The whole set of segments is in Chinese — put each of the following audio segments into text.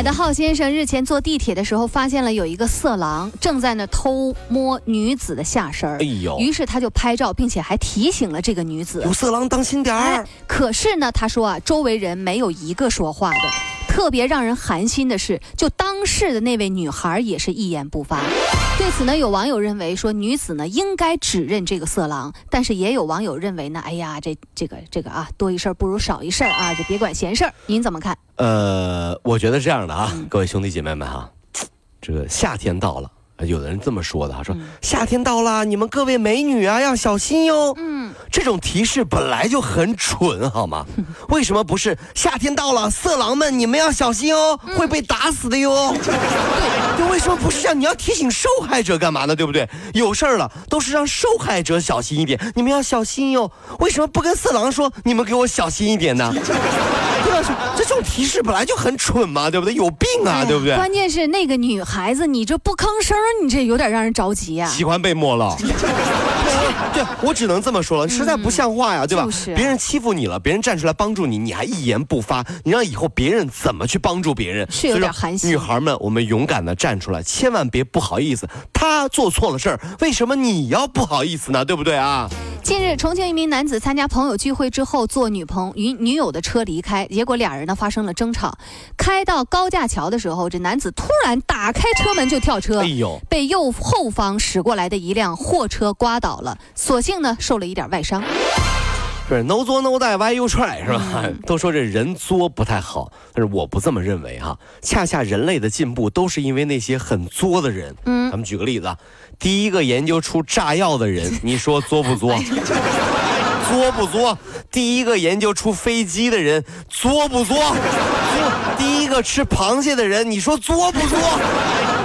上海的浩先生日前坐地铁的时候，发现了有一个色狼正在那偷摸女子的下身儿。哎呦于是他就拍照，并且还提醒了这个女子有。色狼当心点儿哎。，可是呢，他说啊，周围人没有一个说话的。特别让人寒心的是，就当事的那位女孩也是一言不发。对此呢，有网友认为说女子呢应该指认这个色狼，但是也有网友认为呢，哎呀，这这个这个啊，多一事儿不如少一事儿啊，就别管闲事儿。您怎么看？呃，我觉得这样的啊，嗯各位兄弟姐妹们哈，这个夏天到了。有的人这么说的哈，说嗯夏天到了，你们各位美女啊要小心哟。嗯，这种提示本来就很蠢，好吗？为什么不是夏天到了，色狼们你们要小心哦，会被打死的哟？对，为什么不是这样？你要提醒受害者干嘛呢？对不对？有事儿了，都是让受害者小心一点，你们要小心哟。为什么不跟色狼说，你们给我小心一点呢？这种提示本来就很蠢嘛，对不对？有病啊，对不对？关键是那个女孩子，你这不吭声，你这有点让人着急呀、喜欢被摸了。对，我只能这么说了，实在不像话呀，对吧？别人欺负你了，别人站出来帮助你，你还一言不发，你让以后别人怎么去帮助别人？是有点寒心女孩们，我们勇敢的站出来，千万别不好意思。他做错了事儿，为什么你要不好意思呢？对不对啊？近日，重庆一名男子参加朋友聚会之后，坐女朋与女友的车离开，结果俩人呢发生了争吵。开到高架桥的时候，这男子突然打开车门就跳车，哎呦，被右后方驶过来的一辆货车刮倒了，所幸呢受了一点外伤。是 no 作 no die why you try 是吧？嗯 都说这人作不太好，但是我不这么认为哈。恰恰人类的进步都是因为那些很作的人。嗯咱们举个例子啊，第一个研究出炸药的人，你说作不作？作不作？第一个研究出飞机的人，作不作？作第一个吃螃蟹的人，你说作不作？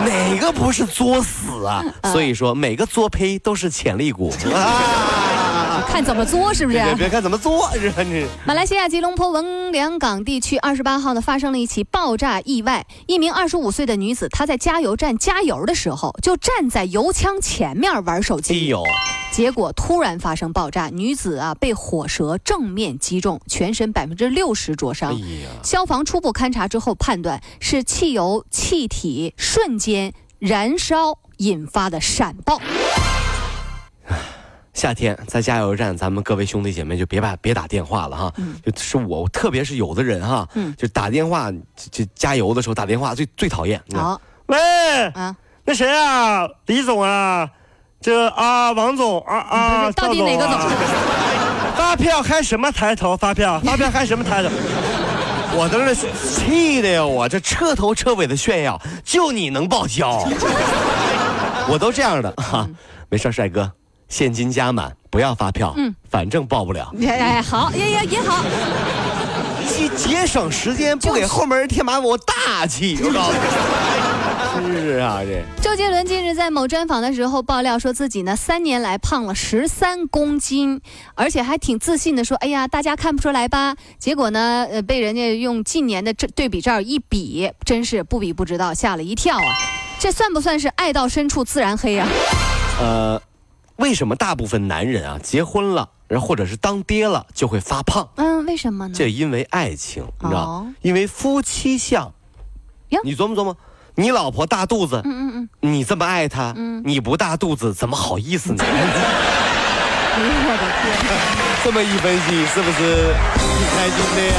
哪个不是作死啊？所以说每个作胚都是潜力股 啊！看怎么作是不是？别别看怎么作，是吧？这马来西亚吉隆坡文良港地区二十八号呢发生了一起爆炸意外，一名二十五岁的女子，她在加油站加油的时候，就站在油枪前面玩手哎机，呦，结果突然发生爆炸，女子啊被火舌正面击中，全身百分之六十灼哎伤。呀，消防初步勘查之后判断是汽油气体瞬间燃烧引发的闪爆。夏天在加油站，咱们各位兄弟姐妹就别把别打电话了哈，就是我，特别是有的人哈，嗯就打电话就就加油的时候打电话最最讨厌。好喂，啊，那谁啊？李总啊？这啊，王总啊啊，到底哪个总啊？发票开什么抬头？发票发票开什么抬头？我都是气的呀，我这彻头彻尾的炫耀，就你能报销，我都这样的哈，没事儿，帅哥，现金加满，不要发票，嗯反正报不了，哎哎好，也也也好。节节省时间，不给后门人添麻烦，我大气，我告诉你，是啊，这。周杰伦近日在某专访的时候爆料，说自己呢三年来胖了十三公斤，而且还挺自信的说：“哎呀，大家看不出来吧？”结果呢，呃，被人家用近年的这对比照一比，真是不比不知道，吓了一跳啊！这算不算是爱到深处自然黑啊？呃，为什么大部分男人啊结婚了，然后或者是当爹了就会发胖？嗯，为什么呢？这因为爱情，你知道哦因为夫妻相哟。你琢磨琢磨，你老婆大肚子，嗯嗯嗯，你这么爱她，嗯你不大肚子怎么好意思呢？哎呦我的天！这么一分析，是不是挺开心的呀？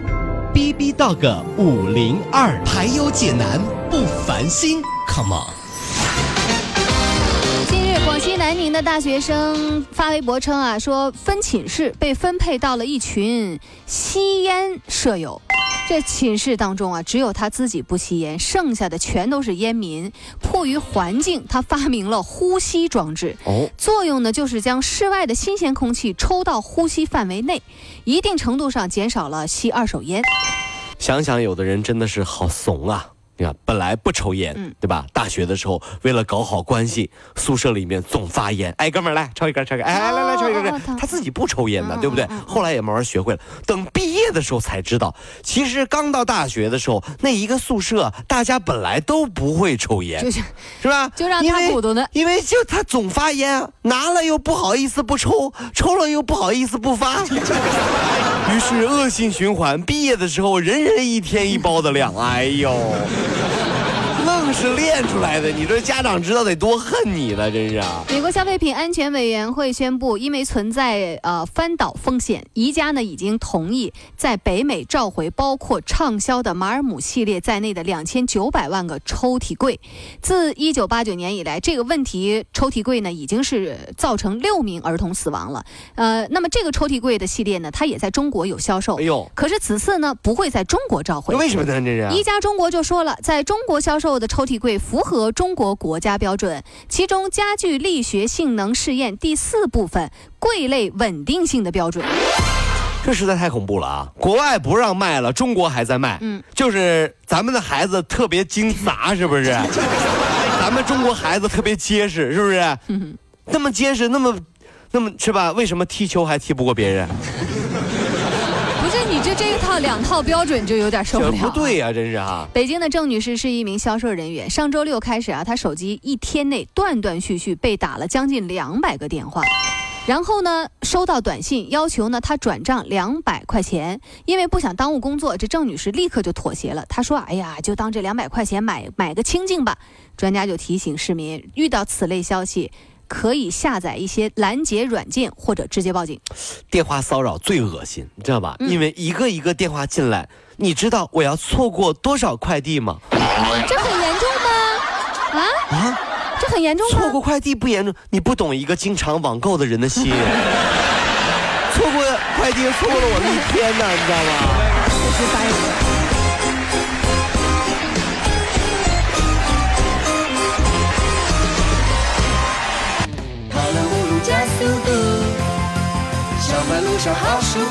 B B Dog 五零二，排忧解难不烦心，Come on。近日，广西南宁的大学生发微博称啊，说分寝室被分配到了一群吸烟舍友。这寝室当中啊，只有他自己不吸烟，剩下的全都是烟民。迫于环境，他发明了呼吸装置。哦，作用呢就是将室外的新鲜空气抽到呼吸范围内，一定程度上减少了吸二手烟。想想，有的人真的是好怂啊。你看，本来不抽烟，对吧？大学的时候，为了搞好关系，宿舍里面总发烟。哎，哥们儿来抽一根，抽一根。哎，来来抽一根。他自己不抽烟的，对不对？后来也慢慢学会了。等毕业的时候才知道，其实刚到大学的时候，那一个宿舍大家本来都不会抽烟，是是吧？就让他鼓捣的，因为就他总发烟，拿了又不好意思不抽，抽了又不好意思不发，于是恶性循环。毕业的时候，人人一天一包的量。哎呦！愣是练出来的，你这家长知道得多恨你呢，真是啊！美国消费品安全委员会宣布，因为存在呃翻倒风险，宜家呢已经同意在北美召回包括畅销的马尔姆系列在内的两千九百万个抽屉柜。自一九八九年以来，这个问题抽屉柜呢已经是造成六名儿童死亡了。呃，那么这个抽屉柜的系列呢，它也在中国有销售。哎呦，可是此次呢不会在中国召回。为什么呢？这是宜家中国就说了，在中国销售的抽屉柜符合中国国家标准，其中家具力学性能试验第四部分柜类稳定性的标准。这实在太恐怖了啊！国外不让卖了，中国还在卖。嗯，就是咱们的孩子特别精杂，是不是？咱们中国孩子特别结实，是不是？那么结实，那么，那么是吧？为什么踢球还踢不过别人？就这一套两套标准就有点受不了，不对呀，真是啊！北京的郑女士是一名销售人员，上周六开始啊，她手机一天内断断续续被打了将近两百个电话，然后呢，收到短信要求呢她转账两百块钱，因为不想耽误工作，这郑女士立刻就妥协了。她说：“哎呀，就当这两百块钱买买个清净吧。”专家就提醒市民，遇到此类消息。可以下载一些拦截软件，或者直接报警。电话骚扰最恶心，你知道吧？因为一个一个电话进来，你知道我要错过多少快递吗？这很严重吗？啊啊，这很严重吗？错过快递不严重，你不懂一个经常网购的人的心。错过快递，错过了我的一天呢，你知道吗？好舒服。